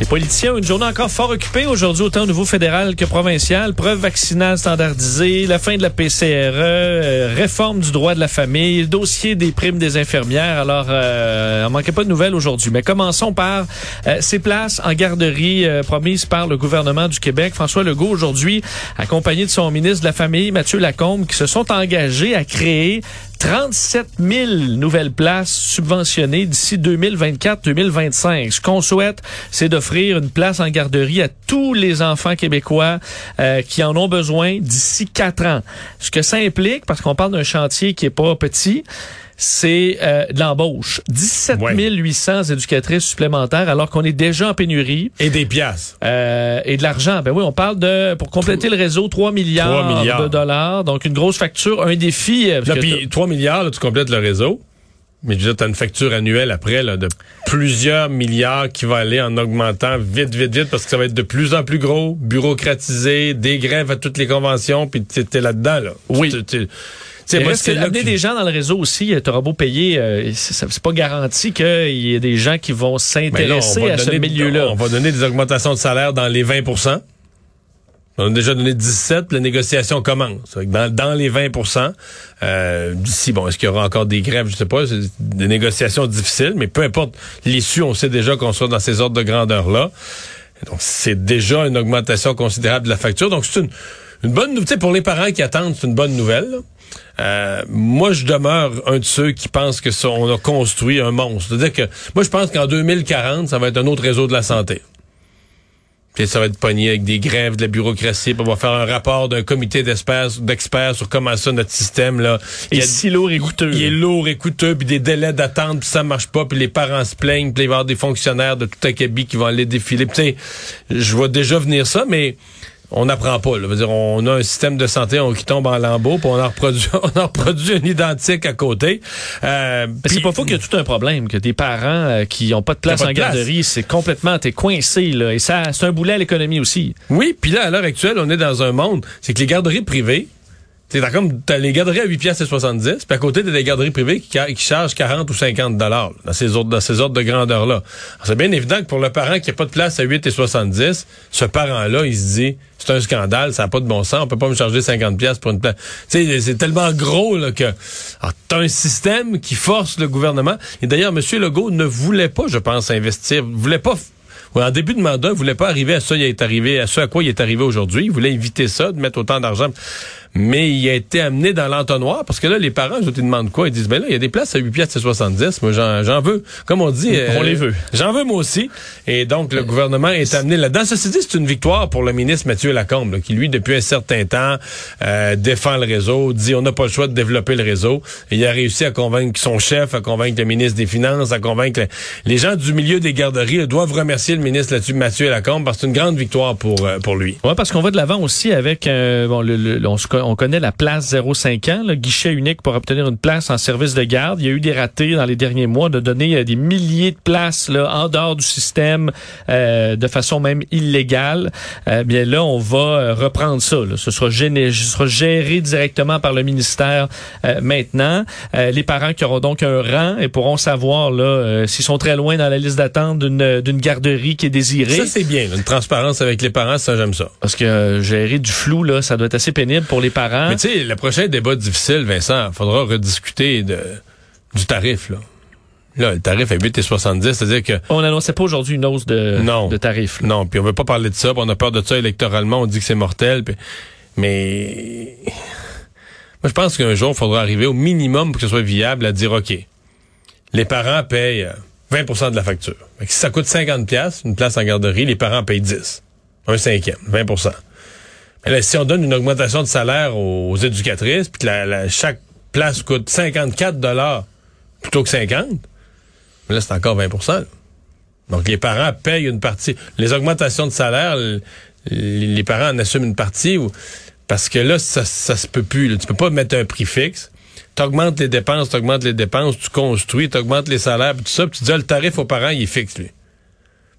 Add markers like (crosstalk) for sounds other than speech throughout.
Les politiciens ont une journée encore fort occupée aujourd'hui, autant au niveau fédéral que provincial. Preuve vaccinale standardisée, la fin de la PCRE, euh, réforme du droit de la famille, dossier des primes des infirmières. Alors, euh, on manquait pas de nouvelles aujourd'hui. Mais commençons par euh, ces places en garderie euh, promises par le gouvernement du Québec. François Legault aujourd'hui, accompagné de son ministre de la Famille, Mathieu Lacombe, qui se sont engagés à créer 37 000 nouvelles places subventionnées d'ici 2024-2025. Ce qu'on souhaite, c'est d'offrir une place en garderie à tous les enfants québécois euh, qui en ont besoin d'ici quatre ans. Ce que ça implique, parce qu'on parle d'un chantier qui est pas petit, c'est euh, de l'embauche. 17 800 éducatrices supplémentaires alors qu'on est déjà en pénurie. Et des piastres. Euh, et de l'argent. Ben oui, on parle de, pour compléter le réseau, 3 milliards, 3 milliards. de dollars. Donc, une grosse facture, un défi. euh, Là, puis 3 milliards, là, tu complètes le réseau. Mais tu as une facture annuelle après là, de plusieurs milliards qui va aller en augmentant vite, vite, vite, parce que ça va être de plus en plus gros, bureaucratisé, des grèves à toutes les conventions, puis tu es là-dedans. Là. Oui. C'est que là amener que- des gens dans le réseau aussi, tu auras beau payer, euh, c'est pas garanti qu'il y ait des gens qui vont Ben s'intéresser à ce milieu-là. On va donner des augmentations de salaire dans les 20% On a déjà donné 17, puis la négociation commence. Que Dans, dans les 20% euh, d'ici, bon, est-ce qu'il y aura encore des grèves? Je sais pas. C'est des négociations difficiles, mais peu importe l'issue, on sait déjà qu'on sera dans ces ordres de grandeur-là. Donc, c'est déjà une augmentation considérable de la facture. Donc, c'est une, une bonne nouvelle. Pour les parents qui attendent, c'est une bonne nouvelle. là. Euh, moi, je demeure un de ceux qui pensent que ça, on a construit un monstre. C'est-à-dire que moi, je pense qu'en 2040, ça va être un autre réseau de la santé. Puis ça va être pogné avec des grèves de la bureaucratie. Puis on va faire un rapport d'un comité d'experts sur comment ça, notre système, là. Il a- si lourd et coûteux. il est lourd et coûteux, puis des délais d'attente, puis ça marche pas, puis les parents se plaignent, puis il va y avoir des fonctionnaires de tout acabit qui vont aller défiler. Puis, tu sais, je vois déjà venir ça, mais on n'apprend pas. Là. Dire, on a un système de santé on, qui tombe en lambeaux, puis on en reproduit, (laughs) on en reproduit un identique à côté. Euh, Mais c'est pas faux qu'il y a tout un problème, que des parents euh, qui ont pas de place pas en garderie, c'est complètement, t'es coincé, là. Et ça, c'est un boulet à l'économie aussi. Oui, puis là, à l'heure actuelle, on est dans un monde, c'est que les garderies privées, t'as comme t'as les garderies à 8 pièces et 70, puis à côté t'as des garderies privées qui, chargent 40 ou 50 dollars dans ces ordres dans ces ordres de grandeur là. C'est bien évident que pour le parent qui a pas de place à 8 et 70, ce parent là, il se dit c'est un scandale, ça n'a pas de bon sens, on peut pas me charger 50 pièces pour une place. Tu c'est tellement gros là que t'as un système qui force le gouvernement et d'ailleurs monsieur Legault ne voulait pas, je pense investir, voulait pas en début de mandat, il voulait pas arriver à ça, il est arrivé à ce à quoi il est arrivé aujourd'hui. Il voulait éviter ça, de mettre autant d'argent. Mais il a été amené dans l'entonnoir parce que là, les parents, autres, ils demandent quoi? Ils disent, ben là, il y a des places à 8 piastres et 70. Moi, j'en, j'en veux. Comme on dit. On les veut. J'en veux moi aussi. Et donc, le gouvernement est amené là-dedans. Ceci dit, c'est une victoire pour le ministre Mathieu Lacombe, là, qui, lui, depuis un certain temps, euh, défend le réseau, dit on n'a pas le choix de développer le réseau. Et il a réussi à convaincre son chef, à convaincre le ministre des Finances, à convaincre le- les gens du milieu des garderies là, doivent remercier le ministre là-dessus, Mathieu Lacombe, parce que c'est une grande victoire pour, euh, pour lui. Ouais, parce qu'on va de l'avant aussi avec euh, bon, le, le- on, se on connaît la place 0,5 ans, le guichet unique pour obtenir une place en service de garde. Il y a eu des ratés dans les derniers mois de donner euh, des milliers de places là, en dehors du système euh, de façon même illégale. Euh, bien là, on va euh, reprendre ça. là. Ce sera, géné- ce sera géré directement par le ministère euh, maintenant. Euh, les parents qui auront donc un rang et pourront savoir là euh, s'ils sont très loin dans la liste d'attente d'une d'une garderie qui est désirée. Ça, c'est bien. là, Une transparence avec les parents, ça, j'aime ça. Parce que gérer du flou, là, ça doit être assez pénible pour les parents. Mais tu sais, le prochain débat difficile, Vincent, faudra rediscuter de, du tarif, là. Là, le tarif est 8,70, c'est-à-dire que On n'annonçait pas aujourd'hui une hausse de, Non. de là. Non, puis on veut pas parler de ça, puis on a peur de ça électoralement, on dit que c'est mortel, puis- mais moi je pense qu'un jour, il faudra arriver au minimum pour que ce soit viable à dire OK. Les parents payent euh, 20% de la facture. Si ça coûte 50 pièces une place en garderie, les parents payent 10. Un cinquième, 20 Là, si on donne une augmentation de salaire aux éducatrices, puis que la- la- chaque place coûte 54 dollars plutôt que 50, mais là, c'est encore 20 là. Donc, les parents payent une partie. Les augmentations de salaire, les parents en assument une partie parce que là, ça, ça se peut plus. là. Tu peux pas mettre un prix fixe. t'augmentes les dépenses, t'augmentes les dépenses, tu construis, t'augmentes les salaires, puis tout ça, puis tu dis, ah, le tarif aux parents, il est fixe, lui.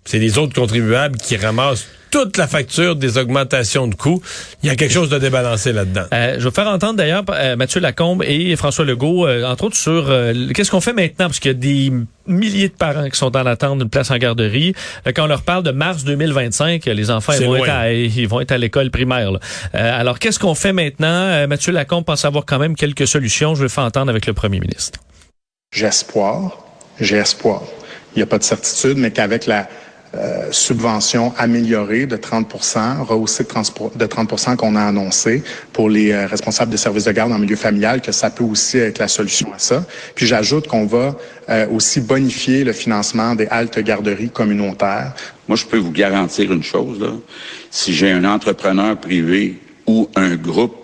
C'est les autres contribuables qui ramassent toute la facture des augmentations de coûts. Il y a quelque chose de débalancé là-dedans. Euh, je vais faire entendre d'ailleurs euh, Mathieu Lacombe et François Legault, euh, entre autres sur euh, qu'est-ce qu'on fait maintenant, parce qu'il y a des milliers de parents qui sont en attente d'une place en garderie. quand on leur parle de mars 2025, les enfants ils vont, être à, ils vont, être à, l'école primaire. alors qu'est-ce qu'on fait maintenant? Mathieu Lacombe pense avoir quand même quelques solutions. Je vais faire entendre avec le premier ministre. J'ai espoir, j'ai espoir. Il n'y a pas de certitude, mais qu'avec la euh, subvention améliorée de 30% rehaussée de 30% qu'on a annoncé pour les euh, responsables des services de garde en milieu familial, que ça peut aussi être la solution à ça. Puis j'ajoute qu'on va euh, aussi bonifier le financement des haltes garderies communautaires. Moi, je peux vous garantir une chose, là. Si j'ai un entrepreneur privé ou un groupe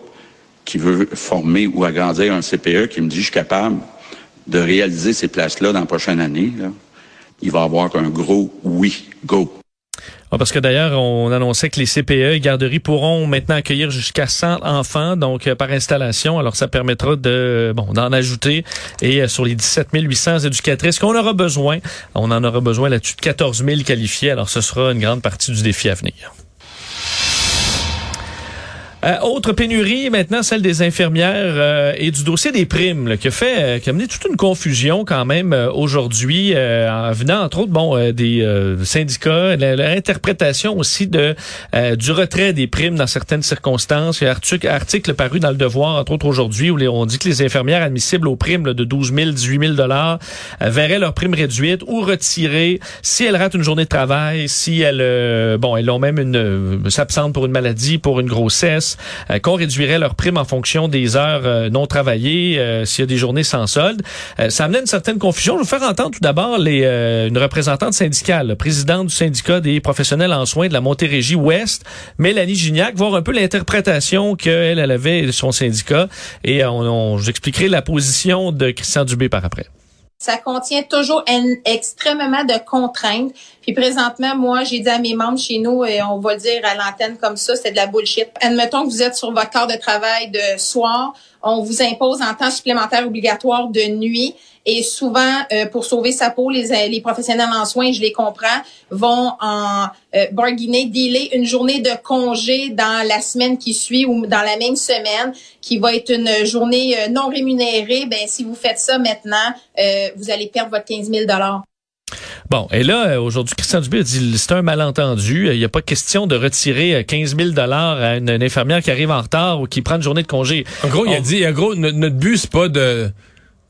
qui veut former ou agrandir un CPE qui me dit je suis capable de réaliser ces places-là dans la prochaine année, là, il va avoir un gros oui, go. parce que d'ailleurs, on annonçait que les CPE et garderies pourront maintenant accueillir jusqu'à 100 enfants, donc euh, par installation. Alors, ça permettra de bon d'en ajouter. Et euh, sur les 17 800 éducatrices qu'on aura besoin, on en aura besoin là-dessus de 14 000 qualifiés. Alors, ce sera une grande partie du défi à venir. Euh, autre pénurie maintenant, celle des infirmières euh, et du dossier des primes, qui a fait, euh, qui a mené toute une confusion quand même aujourd'hui, en venant entre autres, bon, des syndicats, l'interprétation aussi de du retrait des primes dans certaines circonstances. Il y a un article, paru dans le Devoir, entre autres aujourd'hui, où on dit que les infirmières admissibles aux primes de 12 000, 18 000 dollars verraient leurs primes réduites ou retirées si elles ratent une journée de travail, si elles, bon, elles ont même une s'absentent pour une maladie, pour une grossesse euh, qu'on réduirait leur prime en fonction des heures euh, non travaillées, euh, s'il y a des journées sans solde. ça amenait une certaine confusion. Je vais faire entendre tout d'abord les, une représentante syndicale, présidente du syndicat des professionnels en soins de la Montérégie Ouest, Mélanie Gignac, voir un peu l'interprétation qu'elle elle avait de son syndicat. Et on, on, j'expliquerai la position de Christian Dubé par après. Ça contient toujours extrêmement de contraintes. Puis présentement, moi, j'ai dit à mes membres chez nous, et on va le dire à l'antenne comme ça, c'est de la bullshit. Admettons que vous êtes sur votre corps de travail de soir, on vous impose un temps supplémentaire obligatoire de nuit. Et souvent, euh, pour sauver sa peau, les, les professionnels en soins, je les comprends, vont en euh, bargainer, dealer une journée de congé dans la semaine qui suit ou dans la même semaine, qui va être une journée euh, non rémunérée. Ben, si vous faites ça maintenant, euh, vous allez perdre votre 15 000 Bon, et là, aujourd'hui, Christian Dubé a dit c'est un malentendu. Il n'y a pas question de retirer 15 000 à une, infirmière qui arrive en retard ou qui prend une journée de congé. En gros, il a dit, en gros, notre but, c'est pas de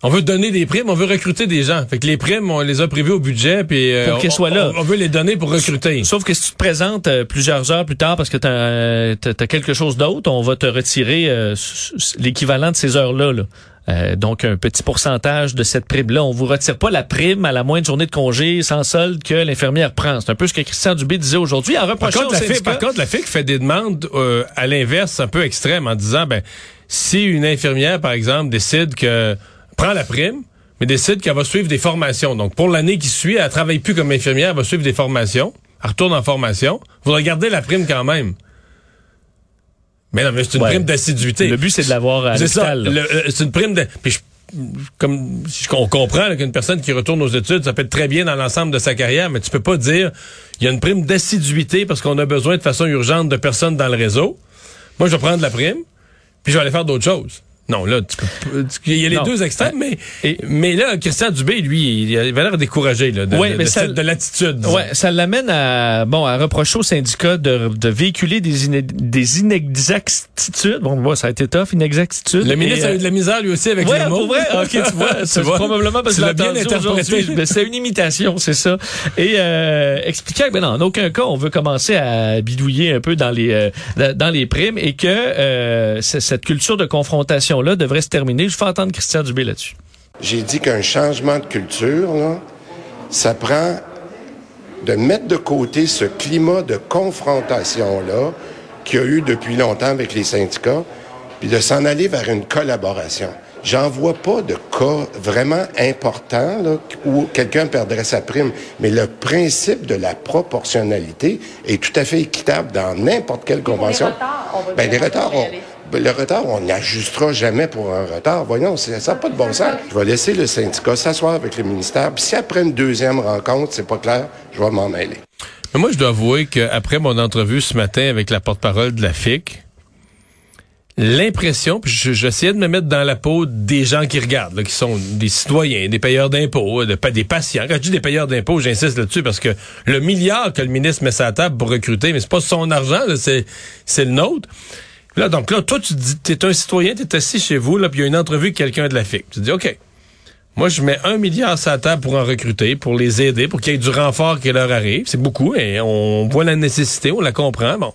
on veut donner des primes, on veut recruter des gens. Fait que les primes, on les a prévues au budget, puis euh, pour qu'elles soient là. On, veut les donner pour recruter. Sauf que si tu te présentes euh, plusieurs heures plus tard parce que tu as, quelque chose d'autre, on va te retirer euh, l'équivalent de ces heures-là. donc, un petit pourcentage de cette prime-là. On vous retire pas la prime à la moindre journée de congé sans solde que l'infirmière prend. C'est un peu ce que Christian Dubé disait aujourd'hui en par contre, la par contre, la FIC fait des demandes à l'inverse un peu extrêmes en disant, ben, si une infirmière, par exemple, décide que prend la prime, mais décide qu'elle va suivre des formations. Donc, pour l'année qui suit, elle travaille plus comme infirmière, elle va suivre des formations. Elle retourne en formation. Vous regardez la prime quand même. Mais non, mais c'est une prime d'assiduité. Le but, c'est de l'avoir à C'est ça. Euh, c'est une prime de... Puis comme on comprend qu'une personne qui retourne aux études, ça peut être très bien dans l'ensemble de sa carrière, mais tu peux pas dire il y a une prime d'assiduité parce qu'on a besoin de façon urgente de personnes dans le réseau. Moi, je vais prendre la prime, puis je vais aller faire d'autres choses. Non, là, tu peux, il y a les deux extrêmes, mais, mais là, Christian Dubé, lui, il avait l'air découragé là, de, de, l'attitude. Ouais, ça l'amène à bon à reprocher au syndicat de, de véhiculer des, des inexactitudes. Bon, ça a été tough, inexactitudes. Le ministre a eu de la misère lui aussi avec ouais, les mots. Pour vrai, (laughs) ok, tu vois, c'est probablement parce que bien interprété. C'est une imitation, c'est ça. Et euh, expliquant que ben non, en aucun cas on veut commencer à bidouiller un peu dans les euh, dans les primes et que euh, cette culture de confrontation là devrait se terminer. Je fais entendre Christian Dubé là-dessus. J'ai dit qu'un changement de culture, là, ça prend de mettre de côté ce climat de confrontation-là qu'il y a eu depuis longtemps avec les syndicats, puis de s'en aller vers une collaboration. J'en vois pas de cas vraiment importants là, où quelqu'un perdrait sa prime, mais le principe de la proportionnalité est tout à fait équitable dans n'importe quelle convention. Les retards, on ben, les retards, Ben, le retard, on n'ajustera jamais pour un retard. Voyons, ça n'a pas de bon sens. Je vais laisser le syndicat s'asseoir avec le ministère. Puis si après une deuxième rencontre, c'est pas clair, je vais m'en mêler. Mais moi, je dois avouer qu'après mon entrevue ce matin avec la porte-parole de la FIC, l'impression, puis j'essayais de me mettre dans la peau des gens qui regardent, qui sont des citoyens, des payeurs d'impôts, pas des patients. Quand je dis des payeurs d'impôts, j'insiste là-dessus parce que le milliard que le ministre met sur la table pour recruter, mais c'est pas son argent, c'est le nôtre. Là, donc là, toi, tu dis, t'es un citoyen, t'es assis chez vous, là, puis il y a une entrevue avec quelqu'un de la FIC. Tu dis, OK, moi, je mets un milliard sur la table pour en recruter, pour les aider, pour qu'il y ait du renfort qui leur arrive. C'est beaucoup, et on voit la nécessité, on la comprend, bon.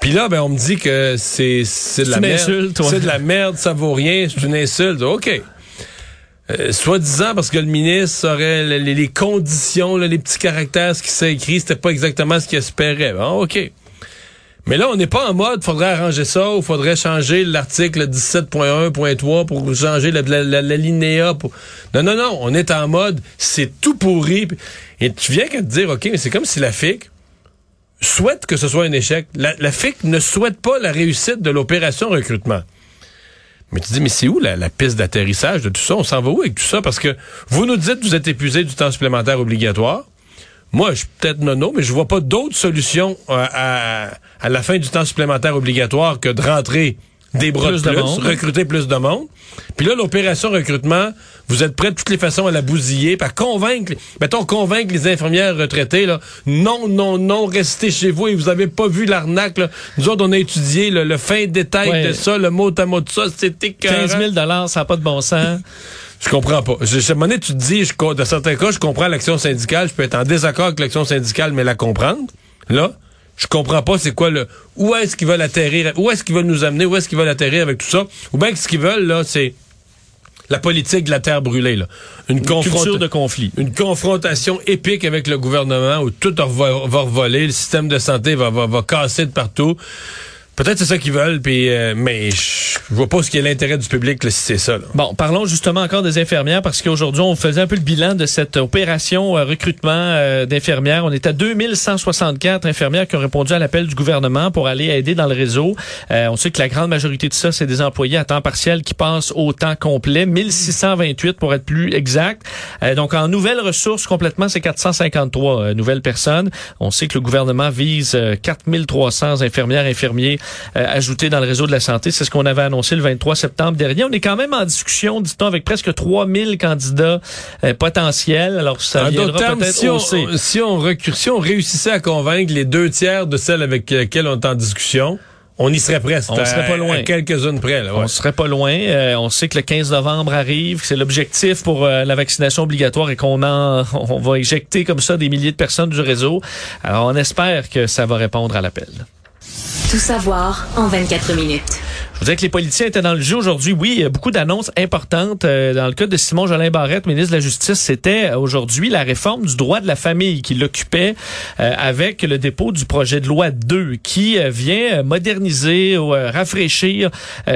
Puis là, ben, on me dit que c'est c'est de la merde. C'est de la merde, ça vaut rien, c'est une insulte. OK. Euh, soit disant parce que le ministre aurait les, conditions, les petits caractères, ce qui s'est écrit, c'était pas exactement ce qu'il espérait. Bon, OK. Mais là, on n'est pas en mode, faudrait arranger ça ou faudrait changer l'article 17.1.3 pour changer la, la, Pour... Non, non, non, on est en mode, c'est tout pourri. Et tu viens qu'à te dire, OK, mais c'est comme si la FIC souhaite que ce soit un échec. La, la FIC ne souhaite pas la réussite de l'opération recrutement. Mais tu dis, mais c'est où la, la piste d'atterrissage de tout ça? On s'en va où avec tout ça? Parce que vous nous dites vous êtes épuisé du temps supplémentaire obligatoire. Moi, je suis peut-être nono, mais je vois pas d'autre solution euh, à, à, la fin du temps supplémentaire obligatoire que de rentrer des bras plus de plus, recruter plus de monde. Puis là, l'opération recrutement, vous êtes prêts de toutes les façons à la bousiller, à convaincre, mettons, convaincre les infirmières retraitées, là, non, non, non, restez chez vous et vous avez pas vu l'arnaque, Nous autres, on a étudié le fin détail de ça, le mot à mot de ça, c'était 15 000 ça n'a pas de bon sens. Je comprends pas. Je, à un moment donné, tu te dis, je, dans certains cas, je comprends l'action syndicale, je peux être en désaccord avec l'action syndicale, mais la comprendre. Là, je comprends pas c'est quoi le où est-ce qu'ils veulent atterrir, où est-ce qu'ils veulent nous amener, où est-ce qu'ils veulent atterrir avec tout ça, ou bien ce qu'ils veulent là, c'est la politique de la terre brûlée là, une, une de conflit, une confrontation épique avec le gouvernement où tout va, va revoler, le système de santé va, va, va casser de partout. Peut-être c'est ça qu'ils veulent, puis euh, mais je vois pas ce qui est l'intérêt du public si c'est ça. Bon, parlons justement encore des infirmières parce qu'aujourd'hui on faisait un peu le bilan de cette opération euh, recrutement euh, d'infirmières. On est à 2164 infirmières qui ont répondu à l'appel du gouvernement pour aller aider dans le réseau. on sait que la grande majorité de ça c'est des employés à temps partiel qui passent au temps complet, 1628 pour être plus exact. donc en nouvelles ressources complètement c'est 453 nouvelles personnes. On sait que le gouvernement vise 4300 infirmières infirmiers euh, ajouté dans le réseau de la santé. C'est ce qu'on avait annoncé le 23 septembre dernier. On est quand même en discussion, dit-on, avec presque 3000 candidats euh, potentiels. Alors, ça viendra peut-être si on, si on, si on réussissait à convaincre les deux tiers de celles avec lesquelles on est en discussion, on y serait presque. On serait pas loin. Quelques-unes près. Là, On serait pas loin. Euh, on sait que le 15 novembre arrive, c'est l'objectif pour la vaccination obligatoire et qu'on en, on va éjecter comme ça des milliers de personnes du réseau. Alors, on espère que ça va répondre à l'appel. Tout savoir en 24 minutes. Je vous disais que les politiciens étaient dans le jeu aujourd'hui. Oui, beaucoup d'annonces importantes. Euh, dans le cas de Simon Jolin Barrette, ministre de la Justice, c'était aujourd'hui la réforme du droit de la famille qui l'occupait euh, avec le dépôt du projet de loi 2 qui euh, vient moderniser ou rafraîchir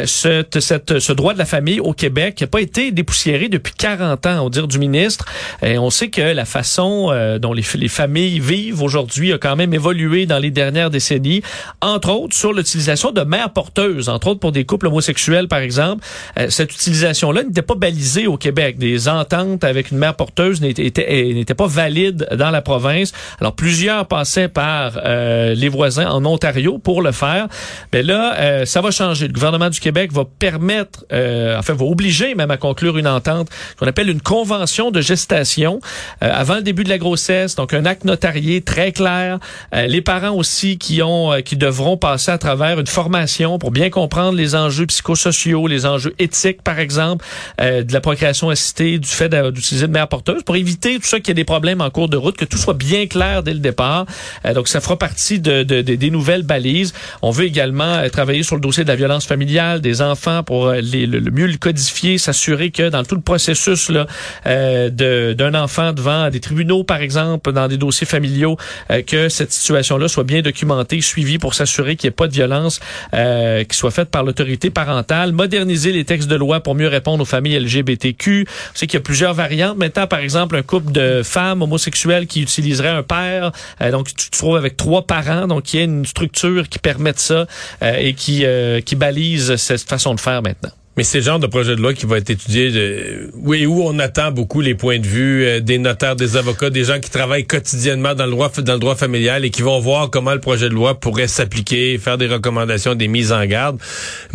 ce, cette, ce droit de la famille au Québec qui n'a pas été dépoussiéré depuis 40 ans, au dire du ministre. Et on sait que la façon dont les familles vivent aujourd'hui a quand même évolué dans les dernières décennies, entre autres sur l'utilisation de mères porteuses, entre autres pour des couples homosexuels, par exemple, euh, cette utilisation-là n'était pas balisée au Québec. Des ententes avec une mère porteuse n'étaient euh, pas valides dans la province. Alors, plusieurs passaient par euh, les voisins en Ontario pour le faire. Mais là, ça va changer. Le gouvernement du Québec va permettre, enfin, va obliger même à conclure une entente qu'on appelle une convention de gestation avant le début de la grossesse. Donc, un acte notarié très clair. les parents aussi qui ont, qui devront passer à travers une formation pour bien comprendre les enjeux psychosociaux, les enjeux éthiques, par exemple, euh, de la procréation assistée, du fait d'utiliser de mère porteuse, pour éviter tout ça qu'il y ait des problèmes en cours de route, que tout soit bien clair dès le départ. Euh, donc, ça fera partie de, de, des nouvelles balises. On veut également euh, travailler sur le dossier de la violence familiale des enfants pour les, le, mieux le codifier, s'assurer que dans tout le processus là, d'un enfant devant des tribunaux, par exemple, dans des dossiers familiaux, que cette situation-là soit bien documentée, suivie pour s'assurer qu'il n'y ait pas de violence qui soit faite par l'autorité parentale, moderniser les textes de loi pour mieux répondre aux familles LGBTQ. On sait qu'il y a plusieurs variantes. Maintenant, par exemple, un couple de femmes homosexuelles qui utiliserait un père, euh, donc tu te trouves avec trois parents, donc il y a une structure qui permet ça euh, et qui, euh, qui balise cette façon de faire maintenant. Mais c'est le genre de projet de loi qui va être étudié, de, oui, où on attend beaucoup les points de vue euh, des notaires, des avocats, des gens qui travaillent quotidiennement dans le droit dans le droit familial et qui vont voir comment le projet de loi pourrait s'appliquer, faire des recommandations, des mises en garde.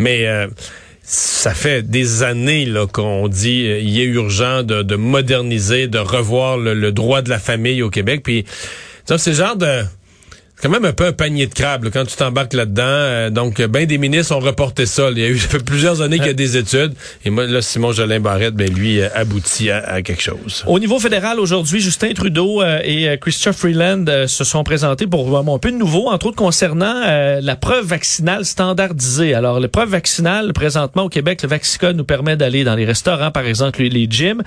Mais euh, ça fait des années qu'on dit euh, il est urgent de, de moderniser, de revoir le, droit de la famille au Québec. Puis c'est genre de quand même un peu un panier de crabes là, quand tu t'embarques là-dedans. Euh, donc, ben des ministres ont reporté ça. Il y a eu (laughs) ça fait plusieurs années qu'il y a des études. Et moi, là, Simon Jolin Barrette, ben lui, euh, aboutit à, à, quelque chose. Au niveau fédéral, aujourd'hui, Justin Trudeau euh, et Christophe Freeland se sont présentés pour vraiment un peu de nouveau, entre autres concernant la preuve vaccinale standardisée. Alors, la preuve vaccinale, présentement au Québec, le Vaxicode nous permet d'aller dans les restaurants, par exemple, les, les gyms.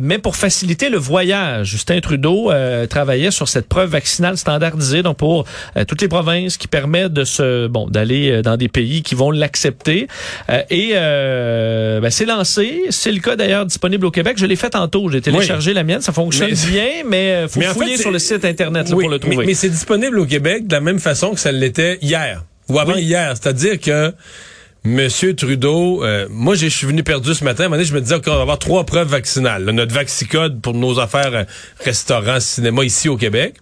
mais pour faciliter le voyage, Justin Trudeau travaillait sur cette preuve vaccinale standardisée, donc pour euh, toutes les provinces qui permettent de se bon d'aller euh, dans des pays qui vont l'accepter. Euh, et ben, c'est lancé. C'est le cas d'ailleurs disponible au Québec. Je l'ai fait tantôt. J'ai téléchargé la mienne. Ça fonctionne bien mais faut fouiller sur le site internet là, pour le trouver. mais, mais c'est disponible au Québec de la même façon que ça l'était hier ou avant hier. C'est-à-dire que Monsieur Trudeau, euh, moi je suis venu perdu ce matin. À un moment donné, je me disais qu'on va avoir trois preuves vaccinales. notre Vaxicode pour nos affaires euh, restaurants, cinéma ici au Québec.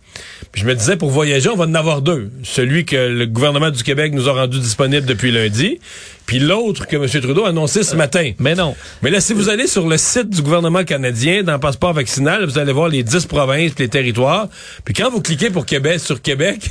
Puis je me disais pour voyager, on va en avoir deux. Celui que le gouvernement du Québec nous a rendu disponible depuis lundi, puis l'autre que M. Trudeau a annoncé ce matin. Mais non. Mais là, si vous allez sur le site du gouvernement canadien, dans le passeport vaccinal, vous allez voir les dix provinces, les territoires. Puis quand vous cliquez pour Québec sur Québec,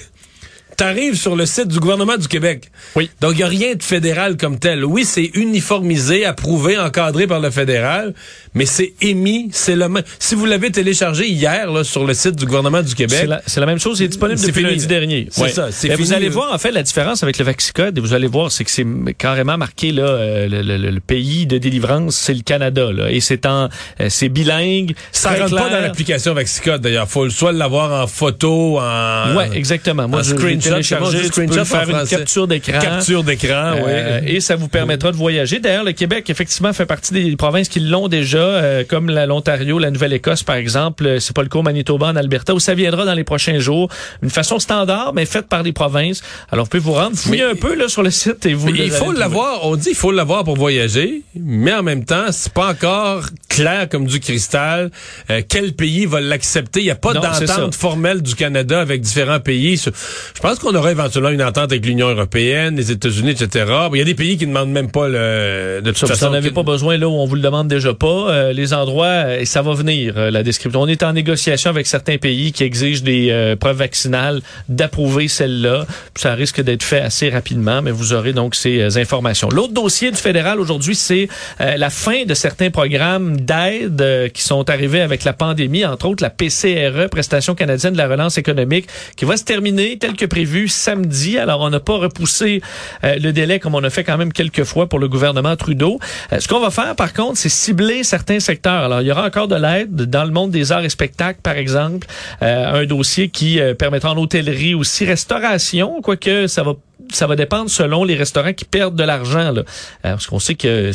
t'arrives sur le site du gouvernement du Québec. Oui. Donc, il n'y a rien de fédéral comme tel. Oui, c'est uniformisé, approuvé, encadré par le fédéral, mais c'est émis, c'est le même. Si vous l'avez téléchargé hier là, sur le site du gouvernement du Québec... C'est la, la, même chose, c'est disponible depuis fini. lundi dernier. C'est ça, c'est Vous allez voir, en fait, la différence avec le Vaxicode, et vous allez voir, c'est que c'est carrément marqué, là, euh, le, le, le, pays de délivrance, c'est le Canada, là, et c'est en... Euh, c'est bilingue, Ça rentre clair. pas dans l'application Vaxicode, d'ailleurs. Faut soit l'avoir en photo, en... Ouais, exactement. Moi, en je, télécharger, tu peux faire une capture d'écran. Capture d'écran, euh, oui. Et ça vous permettra de voyager. D'ailleurs, le Québec, effectivement, fait partie des provinces qui l'ont déjà, euh, comme l'Ontario, la Nouvelle-Écosse, par exemple. C'est pas le cas au Manitoba, en Alberta, où ça viendra dans les prochains jours. Une façon standard, mais faite par les provinces. Alors, vous pouvez vous rendre, fouiller un peu là sur le site et vous. il faut l'avoir. On dit il faut l'avoir pour voyager, mais en même temps, c'est pas encore clair comme du cristal. Euh, quel pays va l'accepter? Il n'y a pas d'entente formelle du Canada avec différents pays. Je pense qu'on aura éventuellement une entente avec l'Union européenne, les États-Unis, etc. Il y a des pays qui ne demandent même pas le. De toute ça, façon, vous n'en avez pas besoin là où on vous le demande déjà pas. Euh, les endroits, et ça va venir. Euh, la description. On est en négociation avec certains pays qui exigent des euh, preuves vaccinales d'approuver celle-là. Ça risque d'être fait assez rapidement, mais vous aurez donc ces euh, informations. L'autre dossier du fédéral aujourd'hui, c'est euh, la fin de certains programmes d'aide euh, qui sont arrivés avec la pandémie, entre autres la PCRE, Prestation canadienne de la relance économique, qui va se terminer tel que prévu samedi. Alors, on n'a pas repoussé euh, le délai comme on a fait quand même quelques fois pour le gouvernement Trudeau. Euh, ce qu'on va faire, par contre, c'est cibler certains secteurs. Alors, il y aura encore de l'aide dans le monde des arts et spectacles, par exemple. Euh, un dossier qui permettra en hôtellerie aussi, restauration, quoique ça va ça va dépendre selon les restaurants qui perdent de l'argent. Là. parce qu'on sait que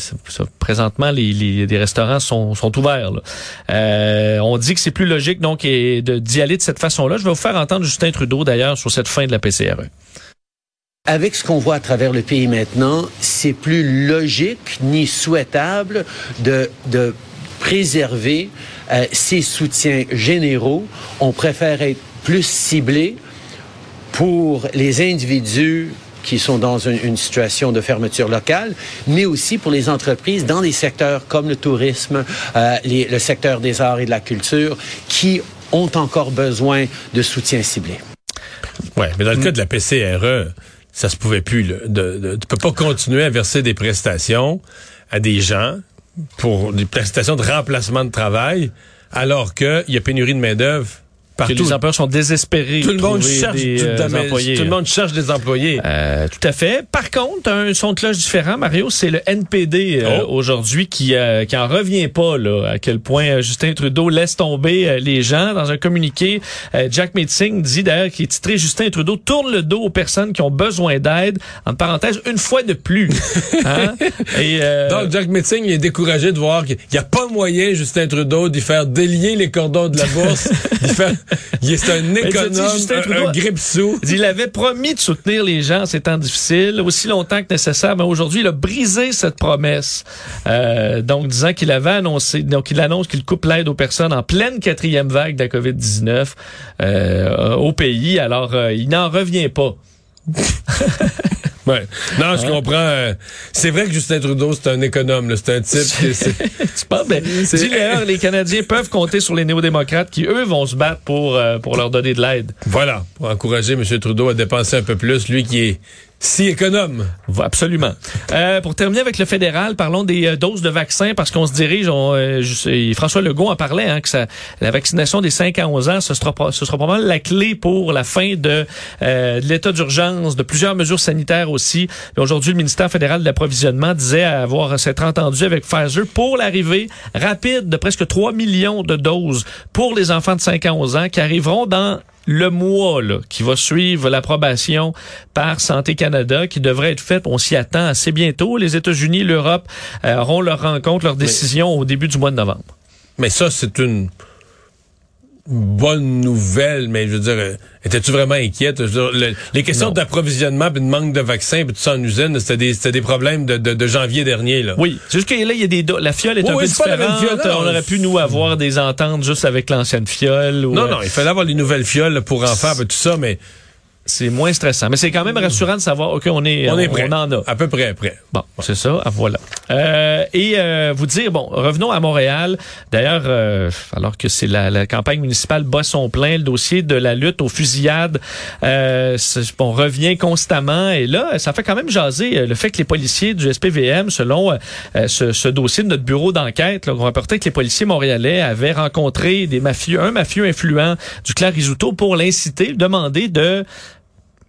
présentement, les, restaurants sont, sont ouverts. Euh, on dit que c'est plus logique donc d'y aller de cette façon-là. Je vais vous faire entendre Justin Trudeau d'ailleurs sur cette fin de la PCRE. Avec ce qu'on voit à travers le pays maintenant, c'est plus logique ni souhaitable de, de préserver euh, ces soutiens généraux. On préfère être plus ciblé pour les individus qui sont dans une, une, situation de fermeture locale, mais aussi pour les entreprises dans des secteurs comme le tourisme, euh, les, le secteur des arts et de la culture, qui ont encore besoin de soutien ciblé. Oui, mais dans le cas de la PCRE, ça se pouvait plus. Là, de, de, tu peux pas continuer à verser des prestations à des gens pour des prestations de remplacement de travail alors qu'il y a pénurie de main-d'œuvre Partout. Que les employeurs sont désespérés. Tout le de monde cherche des, euh, employés. tout le monde cherche des employés. Euh, tout à fait. Par contre, un son de cloche différent, Mario, c'est le NPD euh, Oh. aujourd'hui qui euh, qui en revient pas là, à quel point euh, Justin Trudeau laisse tomber les gens. Dans un communiqué, Jack Metzing dit d'ailleurs qu'il est titré Justin Trudeau tourne le dos aux personnes qui ont besoin d'aide. En parenthèse, une fois de plus. (laughs) Hein? Et euh, Donc, Jack Metzing il est découragé de voir qu'il n'y a pas moyen, Justin Trudeau, d'y faire délier les cordons de la bourse. (laughs) d'y faire... Il est un économe, un, un grippe-sous. Il avait promis de soutenir les gens en ces temps difficiles, aussi longtemps que nécessaire, mais aujourd'hui, il a brisé cette promesse. Euh, donc, disant qu'il avait annoncé, donc il annonce qu'il coupe l'aide aux personnes en pleine quatrième vague de la COVID-19 euh, au pays. Alors, euh, il n'en revient pas. (laughs) Ouais. Non, je comprends. euh, c'est vrai que Justin Trudeau, c'est un économe. C'est un type. qui- (laughs) c'est- tu penses, ben, d'ailleurs, les Canadiens peuvent compter sur les néo-démocrates qui, eux, vont se battre pour, euh, pour leur donner de l'aide. Voilà. Pour encourager M. Trudeau à dépenser un peu plus, lui qui est si économe. Absolument. Euh, pour terminer avec le fédéral, parlons des euh, doses de vaccins parce qu'on se dirige. On, euh, je François Legault en parlait hein, que ça, la vaccination des 5 à 11 ans, ce sera, pas- ce sera probablement la clé pour la fin de, euh, de l'état d'urgence, de plusieurs mesures sanitaires aussi. Aujourd'hui, le ministère fédéral de l'approvisionnement disait avoir s'être entendu avec Pfizer pour l'arrivée rapide de presque 3 millions de doses pour les enfants de 5 à 11 ans qui arriveront dans le mois là, qui va suivre l'approbation par Santé Canada, qui devrait être faite, on s'y attend assez bientôt. Les États-Unis, l'Europe euh, auront leur rencontre, leur décision au début du mois de novembre. Mais ça, c'est une bonne nouvelle, mais je veux dire, euh, étais-tu vraiment inquiète? Je veux dire, le- les questions d'approvisionnement, puis de manque de vaccins, puis tout ça en usine, c'était des, c'était des problèmes de, de- de janvier dernier. Là. Oui, c'est juste que là, il y a des do- la fiole est Oui, un oui, peu différente. On aurait pu nous avoir des ententes juste avec l'ancienne fiole. Ou, Non, euh, non, il fallait avoir les nouvelles fioles pour enfants, puis tout ça, mais C'est moins stressant, mais c'est quand même rassurant de savoir ok, on est on, est prêt. on en a. À peu près prêt. Bon, c'est ça, ah, voilà. Euh, et euh, vous dire, bon, revenons à Montréal. D'ailleurs, euh, alors que c'est la, la campagne municipale bat son plein, le dossier de la lutte aux fusillades, euh, on revient constamment. Et là, ça fait quand même jaser euh, le fait que les policiers du SPVM, selon euh, ce, ce dossier de notre bureau d'enquête, on rapportait que les policiers montréalais avaient rencontré des mafieux, un mafieux influent du clan Risuto pour l'inciter, demander de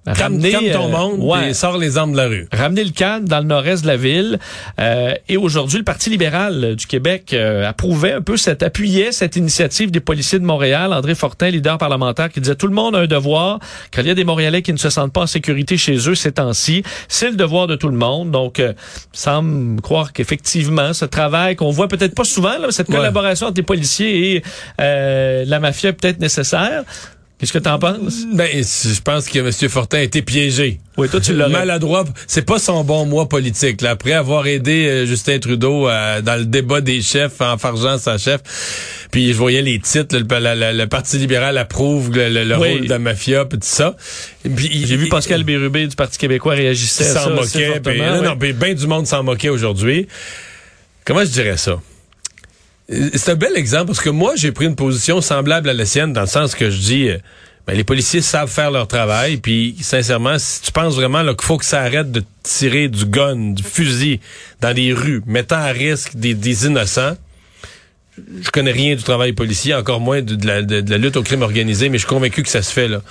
Ramener ton euh, monde ouais, sors les armes de la rue. ramener le calme dans le nord-est de la ville. Euh, et aujourd'hui, le Parti libéral euh, du Québec euh, approuvait un peu cette, appuyait cette initiative des policiers de Montréal. André Fortin, leader parlementaire, qui disait tout le monde a un devoir. Quand il y a des Montréalais qui ne se sentent pas en sécurité chez eux ces temps-ci, c'est le devoir de tout le monde. Donc, euh, semble croire qu'effectivement, ce travail qu'on voit peut-être pas souvent, là, cette Ouais. collaboration entre les policiers et euh, la mafia est peut-être nécessaire. Qu'est-ce que tu en penses? Ben, je pense que M. Fortin a été piégé. Oui, toi, tu l'aurais. Maladroit. C'est pas son bon mois politique. Là. Après avoir aidé euh, Justin Trudeau euh, dans le débat des chefs, en fargeant sa chef, puis je voyais les titres, le, la- la- le Parti libéral approuve le, le- le Oui. rôle de la mafia, puis tout ça. J'ai vu Pascal Bérubé du Parti québécois réagissait à s'en ça assez moquait. non, ben du monde s'en moquait aujourd'hui. Comment je dirais ça? C'est un bel exemple parce que moi, j'ai pris une position semblable à la sienne dans le sens que je dis, euh, ben, les policiers savent faire leur travail. Puis, sincèrement, si tu penses vraiment qu'il faut que ça arrête de tirer du gun, du fusil dans les rues, mettant à risque des, des innocents, je connais rien du travail policier, encore moins de, la, de la lutte au crime organisé, mais je suis convaincu que ça se fait là.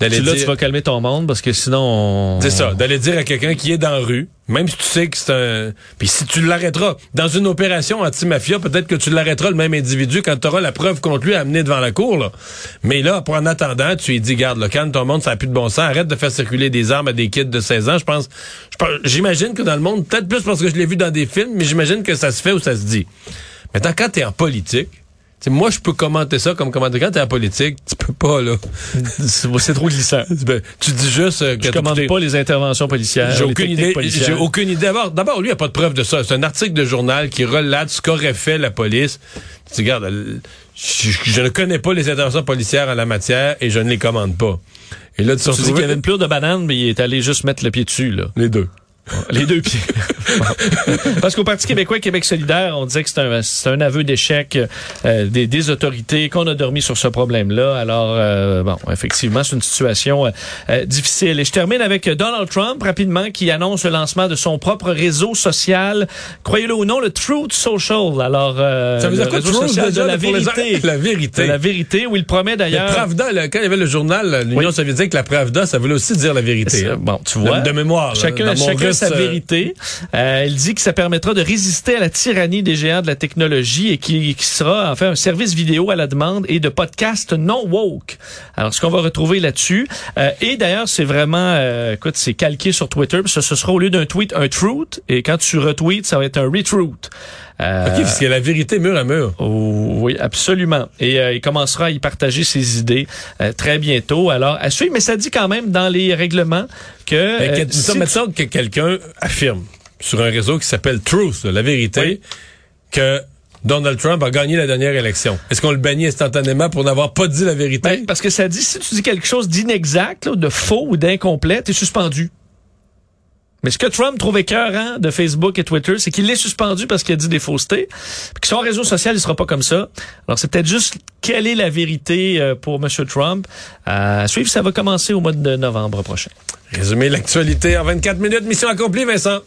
D'aller Tu, là, tu vas calmer ton monde parce que sinon, on... c'est ça, d'aller dire à quelqu'un qui est dans la rue, même si tu sais que c'est un... Puis si tu l'arrêteras, dans une opération anti-mafia, peut-être que tu l'arrêteras le même individu quand tu auras la preuve contre lui à amener devant la cour. Là. Mais là, pour en attendant, tu lui dis, garde, là, calme ton monde, ça n'a plus de bon sens, arrête de faire circuler des armes à des kids de 16 ans. Je pense, j'imagine que dans le monde, peut-être plus parce que je l'ai vu dans des films, mais j'imagine que ça se fait ou ça se dit. Maintenant, quand t'es en politique, moi, je peux commenter ça comme commenter. Quand t'es en politique, tu peux pas, là. c'est trop glissant. (laughs) Ben, tu dis juste euh, que Je commande pas les interventions policières. j'ai aucune idée. J'ai aucune idée. D'abord, d'abord, lui, il a pas de preuve de ça. C'est un article de journal qui relate ce qu'aurait fait la police. Tu dis, regarde, je, je ne connais pas les interventions policières en la matière et je ne les commande pas. Et là, tu Tu dis qu'il y avait une plure de banane, mais il est allé juste mettre le pied dessus, là. les deux. Les deux pieds. (laughs) Parce qu'au Parti québécois Québec solidaire, on disait que c'est un, un aveu d'échec euh, des, des autorités, qu'on a dormi sur ce problème-là. Alors, euh, bon, effectivement, c'est une situation euh, euh, difficile. Et je termine avec Donald Trump, rapidement, qui annonce le lancement de son propre réseau social. Croyez-le ou non, le Truth Social. Alors, euh, Ça veut le dire quoi, réseau Truth, social de la les- vérité. (laughs) La vérité. De la vérité, où il promet Le d'ailleurs... Pravda, là, quand il y avait le journal, l'Union Oui. soviétique, la Pravda, ça voulait aussi dire la vérité. Hein. Bon, tu vois. De, de mémoire. là, Chacun, mon chacun russe, sa euh, vérité. Euh, il dit que ça permettra de résister à la tyrannie des géants de la technologie et qui, qui sera en fait un service vidéo à la demande et de podcast non woke. Alors, ce qu'on va retrouver là-dessus. euh, et d'ailleurs, c'est vraiment, euh, écoute, c'est calqué sur Twitter. parce que ce sera au lieu d'un tweet un truth et quand tu retweets, ça va être un retruth. Euh, OK, parce qu'il y a la vérité mur à mur. Oh, oui, absolument. Et euh, il commencera à y partager ses idées euh, très bientôt. Alors, à suivre, mais ça dit quand même dans les règlements que... Mais euh, que- si mettons que quelqu'un affirme sur un réseau qui s'appelle Truth, la vérité, Oui. que Donald Trump a gagné la dernière élection. Est-ce qu'on le bannit instantanément pour n'avoir pas dit la vérité? Ben, parce que ça dit, si tu dis quelque chose d'inexact, là, de faux ou d'incomplet, t'es suspendu. Mais ce que Trump trouve écœurant de Facebook et Twitter, c'est qu'il est suspendu parce qu'il a dit des faussetés. Puis que son réseau social, il sera pas comme ça. Alors, c'est peut-être juste quelle est la vérité euh, pour M. Trump. À suivre, ça va commencer au mois de novembre prochain. Résumer l'actualité en 24 minutes. Mission accomplie, Vincent.